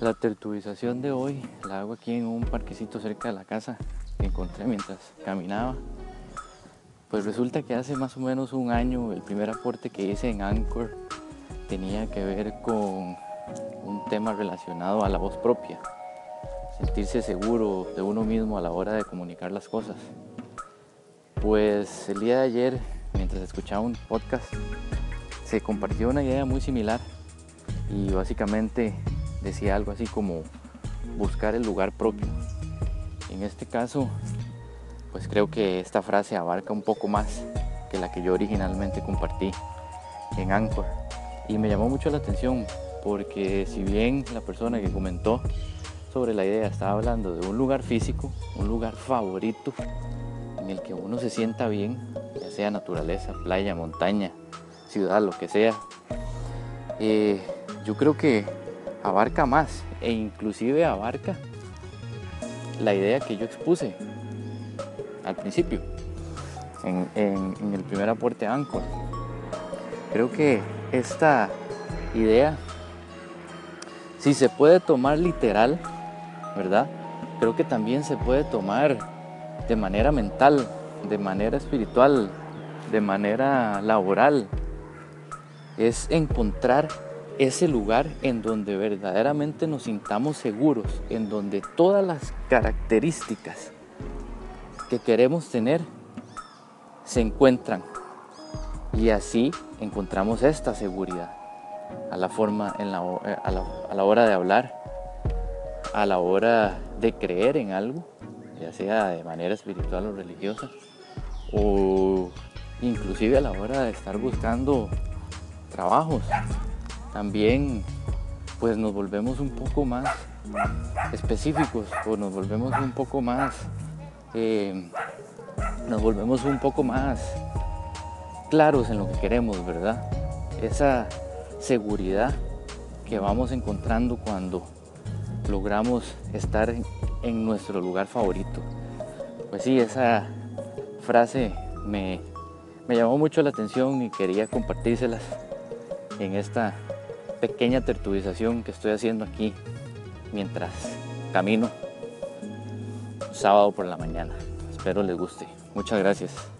La tertubización de hoy la hago aquí en un parquecito cerca de la casa que encontré mientras caminaba. Pues resulta que hace más o menos un año el primer aporte que hice en Anchor tenía que ver con un tema relacionado a la voz propia, sentirse seguro de uno mismo a la hora de comunicar las cosas. Pues el día de ayer, mientras escuchaba un podcast, se compartió una idea muy similar y básicamente decía algo así como buscar el lugar propio. En este caso, pues creo que esta frase abarca un poco más que la que yo originalmente compartí en Anchor. Y me llamó mucho la atención porque si bien la persona que comentó sobre la idea estaba hablando de un lugar físico, un lugar favorito en el que uno se sienta bien, ya sea naturaleza, playa, montaña, ciudad, lo que sea, eh, yo creo que abarca más e inclusive abarca la idea que yo expuse al principio en, el primer aporte Anchor. Creo que esta idea, si se puede tomar literal, ¿verdad? Creo que también se puede tomar de manera mental, de manera espiritual, de manera laboral. Es encontrar ese lugar en donde verdaderamente nos sintamos seguros, en donde todas las características que queremos tener se encuentran. Y así encontramos esta seguridad a la, forma, en la, eh, a la, a la hora de hablar, a la hora de creer en algo, ya sea de manera espiritual o religiosa, o inclusive a la hora de estar buscando trabajos, también pues nos volvemos un poco más específicos o nos volvemos un poco más eh, nos volvemos un poco más claros en lo que queremos, ¿verdad? Esa seguridad que vamos encontrando cuando logramos estar en nuestro lugar favorito. Pues sí, esa frase me, me llamó mucho la atención y quería compartírselas en esta pequeña tertulización que estoy haciendo aquí mientras camino sábado por la mañana. Espero les guste. Muchas gracias.